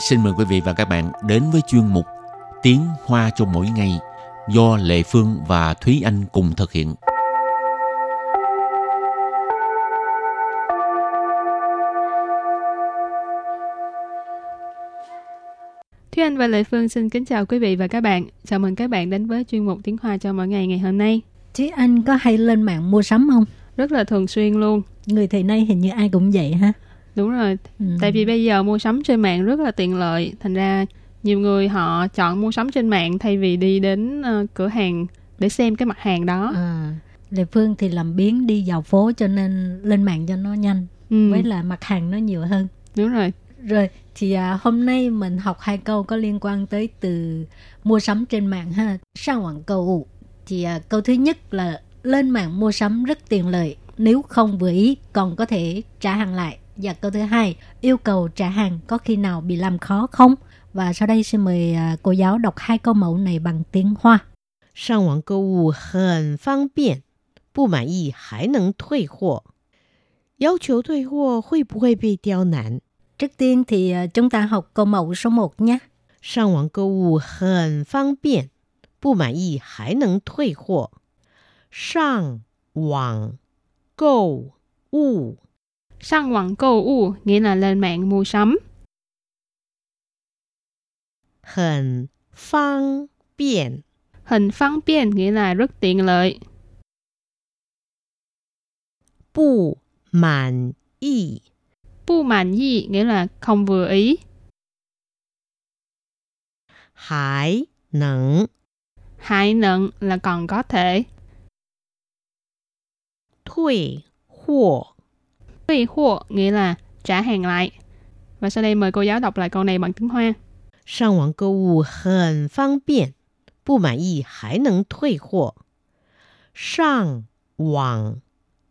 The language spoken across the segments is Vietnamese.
xin mời quý vị và các bạn đến với chuyên mục Tiếng Hoa cho mỗi ngày do Lệ Phương và Thúy Anh cùng thực hiện. Thúy Anh và Lệ Phương xin kính chào quý vị và các bạn. Chào mừng các bạn đến với chuyên mục Tiếng Hoa cho mỗi ngày ngày hôm nay. Thúy Anh có hay lên mạng mua sắm không? Rất là thường xuyên luôn. Người thời nay hình như ai cũng vậy ha. Đúng rồi. Ừ. Tại vì bây giờ mua sắm trên mạng rất là tiện lợi. Thành ra nhiều người họ chọn mua sắm trên mạng thay vì đi đến ờ, cửa hàng để xem cái mặt hàng đó. À, Lệ Phương thì làm biến đi dạo phố cho nên lên mạng cho nó nhanh. Ừ, Với là mặt hàng nó nhiều hơn. đúng rồi. Rồi thì à, hôm nay mình học hai câu có liên quan tới từ mua sắm trên mạng ha. Sang mạng cầu thì à, câu thứ nhất là lên mạng mua sắm rất tiện lợi. Nếu không vừa ý còn có thể trả hàng lại. Và câu thứ hai yêu cầu trả hàng có khi nào bị làm khó không? Và sau đây xin mời à, cô giáo đọc hai câu mẫu này bằng tiếng Hoa. 上网购物很方便，不满意还能退货。要求退货会不会被刁难？ Trước tiên thì à, chúng ta học câu mẫu số 1 nhé. 上网购物很方便，不满意还能退货。上网购物 Sang quảng cầu u nghĩa là lên mạng mua sắm. 很方便， Hình phang biên nghĩa là rất tiện lợi. 不满意 Bu mạn yi nghĩa là không vừa ý. 还能 Hại nận là còn có thể. 退货。 Tùy hộ nghĩa là trả hàng lại. Và sau đây mời cô giáo đọc lại câu này bằng tiếng Hoa. 上网购物很方便，不满意还能退货。上网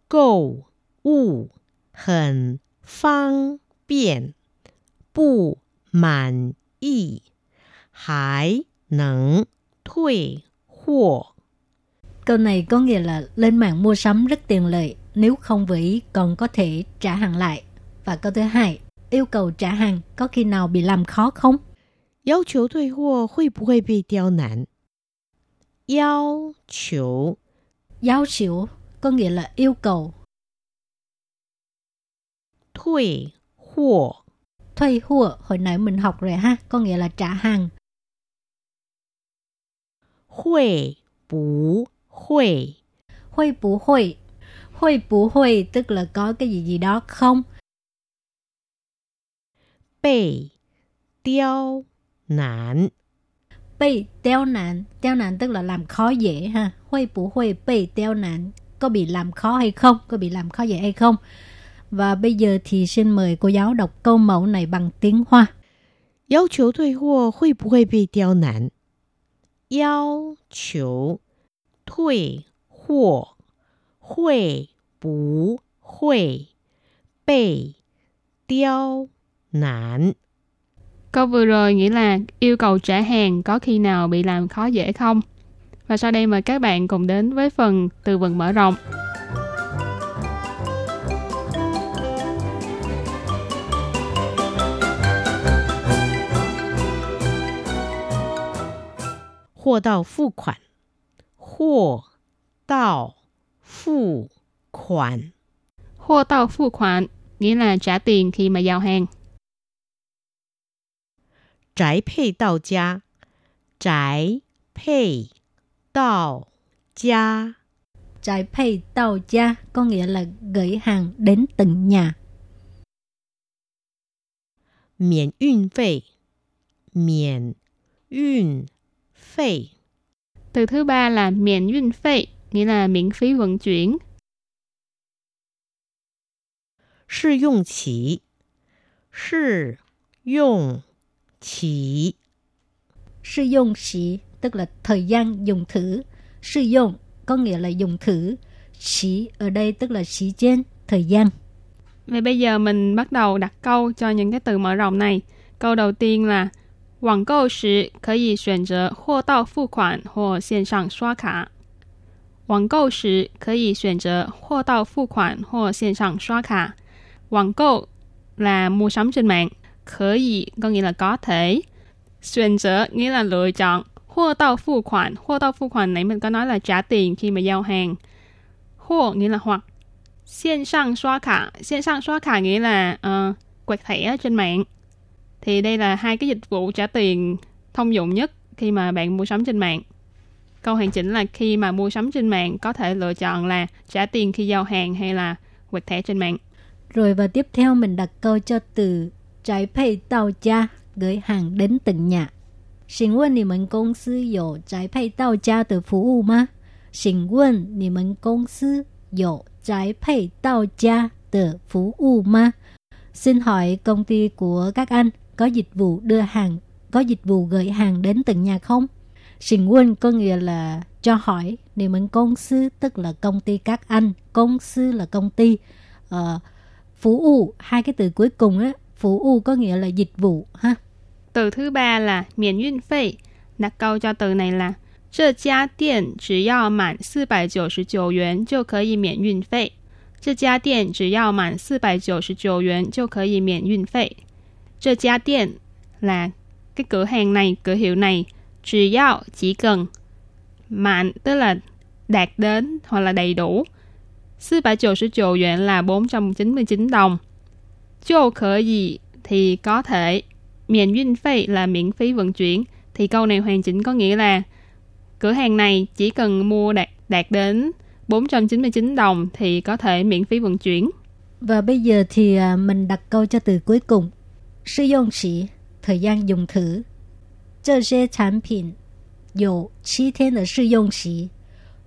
购物很方便，不满意还能退货。 Câu này có nghĩa là lên mạng mua sắm rất tiện lợi, nếu không vừa ý còn có thể trả hàng lại. Và câu thứ hai, yêu cầu trả hàng có khi nào bị làm khó không? 要求退货会不会被刁难？要求 Giáo xỉu có nghĩa là yêu cầu, 退货 thuê hùa hồi nãy mình học rồi ha, có nghĩa là trả hàng. 会不会 Huê bú huê, Hồi bù hồi tức là có cái gì gì đó không? Bị tiêu nản Bị tiêu nản Tiêu nản tức là làm khó dễ ha. Hồi bù hồi bị tiêu nản Có bị làm khó hay không? Có bị làm khó dễ hay không? Và bây giờ thì xin mời cô giáo đọc câu mẫu này bằng tiếng Hoa. Yêu cầu thuê hộ hội bù hội bị tiêu nản Yêu cầu thuê hộ 会不会被刁难？ Câu vừa rồi nghĩa là yêu cầu trả hàng có khi nào bị làm khó dễ không? Và sau đây mời các bạn cùng đến với phần từ vựng mở rộng. 货到付款，货到 Phụ khoản Hô tàu phụ khoản nghĩa là trả tiền khi mà giao hàng. Trái phê tàu gia Trái phê tàu gia Trái phê tàu gia có nghĩa là gửi hàng đến từng nhà. Miễn yun phê Miễn yun phê Từ thứ ba là miễn yun phê。nghĩa là miễn phí vận chuyển. 试用期，试用期， Sử dụng sĩ tức là thời gian dùng thử. Sử dụng có nghĩa là dùng thử. Sĩ ở đây tức là sĩ trên, thời gian. Vậy bây giờ mình bắt đầu đặt câu cho những cái từ mở rộng này. Câu đầu tiên là 网购时可以选择货到付款或线上刷卡。 网购时可以选择货到付款或线上刷卡。网购 là mua sắm trên mạng, khở ý có nghĩa là có thể. Xuyên trở nghĩa là lựa chọn. Hô tao付khoản. Hô tao付khoản này mình có nói là trả tiền khi mà giao hàng. Hô nghĩa là hoặc. Xiên sang xóa khả. Xiên sang xóa khả nghĩa là uh, quẹt thẻ trên mạng. Thì đây là hai cái dịch vụ trả tiền thông dụng nhất khi mà bạn mua sắm trên mạng. Câu hoàn chỉnh là khi mà mua sắm trên mạng có thể lựa chọn là trả tiền khi giao hàng hay là quẹt thẻ trên mạng. Rồi và tiếp theo mình đặt câu cho từ trái pay tàu cha gửi hàng đến tận nhà. Xin quân thì mình công sư dỗ trái pay tàu cha từ phục vụ mà? Xin quân thì mình công sư dỗ trái pay tàu cha từ phục vụ mà? Xin hỏi công ty của các anh có dịch vụ đưa hàng, có dịch vụ gửi hàng đến tận nhà không? Xin quân có nghĩa là cho hỏi, niệm mệnh công sư tức là công ty các anh, công sư là công ty. Uh, phú u, hai cái từ cuối cùng á, phú u có nghĩa là dịch vụ ha. Từ thứ ba là miễn 运费. Đặt câu cho từ này là 这家店只要满四百九十九元就可以免运费。这家店只要满四百九十九元就可以免运费。这家店 là cái cửa hàng này, cửa hiệu này. chỉ yao chỉ cần. Mạn tức là đạt đến hoặc là đầy đủ. 499 yuan là 499 đồng. Chô khở gì thì có thể. Miễn duyên phí là miễn phí vận chuyển. Thì câu này hoàn chỉnh có nghĩa là cửa hàng này chỉ cần mua đạt, đạt đến 499 đồng thì có thể miễn phí vận chuyển. Và bây giờ thì à, mình đặt câu cho từ cuối cùng. Sử dụng sĩ, thời gian dùng thử. 这些产品有七天的试用期，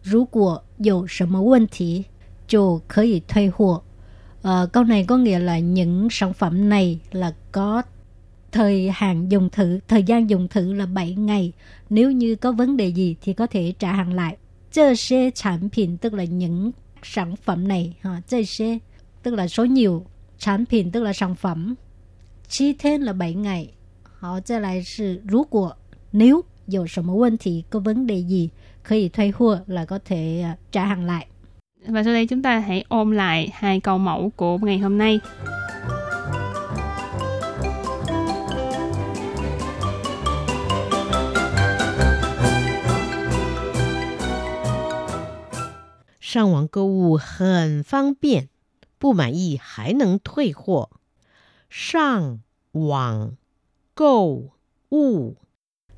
如果有什么问题就可以退货。Uh, câu này có nghĩa là những sản phẩm này là có thời hạn dùng thử, thời gian dùng thử là 7 ngày. Nếu như có vấn đề gì thì có thể trả hàng lại. Chơ xe sản phẩm tức là những sản phẩm này. Ha, chơ xe tức là số nhiều. Sản phẩm tức là sản phẩm. Chi thiên là 7 ngày. Họ trở lại sự rú của nếu 有什么问题 có vấn đề gì 可以退货 là có thể trả hàng lại. Và sau đây chúng ta hãy ôm lại hai câu mẫu của ngày hôm nay. Sang 网购物很方便，不满意还能退货。上网 购物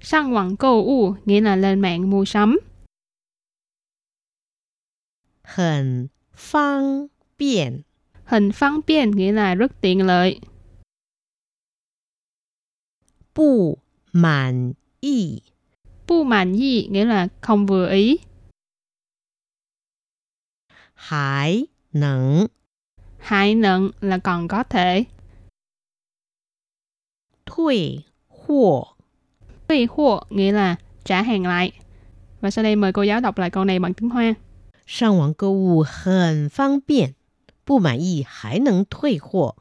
Sang quảng cầu u nghĩa là lên mạng mua sắm. Hẳn phang biện Hình phang biện nghĩa là rất tiện lợi. Bu mãn y Bu mãn y nghĩa là không vừa ý. Hải nâng Hải nâng là còn có thể. Thuy hộ Thuy hộ nghĩa là trả hàng lại. Và sau đây mời cô giáo đọc lại câu này bằng tiếng Hoa. 上网购物很方便，不满意还能退货。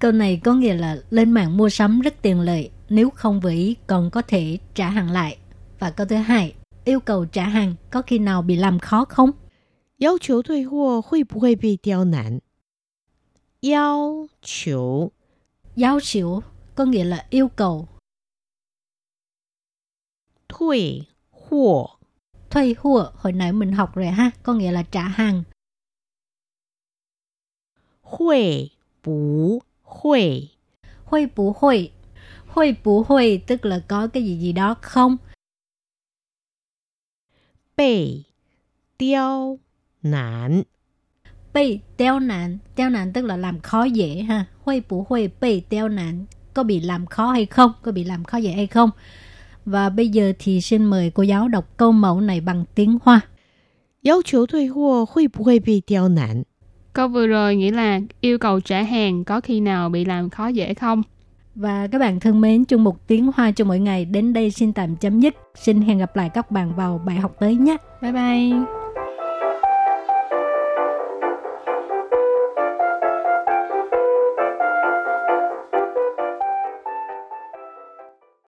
Câu này có nghĩa là lên mạng mua sắm rất tiện lợi, nếu không vừa ý còn có thể trả hàng lại. Và câu thứ hai, yêu cầu trả hàng có khi nào bị làm khó không? 要求退货会不会被刁难？要求 Giáo xỉu có nghĩa là yêu cầu. thuê hùa thuê hùa, hồi nãy mình học rồi ha, có nghĩa là trả hàng. Huệ bú huệ Huệ bú huệ Huệ bú huệ tức là có cái gì gì đó không? Bệ tiêu nản Bệ tiêu nản Tiêu nản tức là làm khó dễ ha Huệ bú huệ bệ tiêu nản có bị làm khó hay không, có bị làm khó dễ hay không. Và bây giờ thì xin mời cô giáo đọc câu mẫu này bằng tiếng Hoa. Yêu cầu thuê hộ hội bù hội bị tiêu nản? Câu vừa rồi nghĩa là yêu cầu trả hàng có khi nào bị làm khó dễ không? Và các bạn thân mến, chung một tiếng Hoa cho mỗi ngày đến đây xin tạm chấm dứt. Xin hẹn gặp lại các bạn vào bài học tới nhé. Bye bye!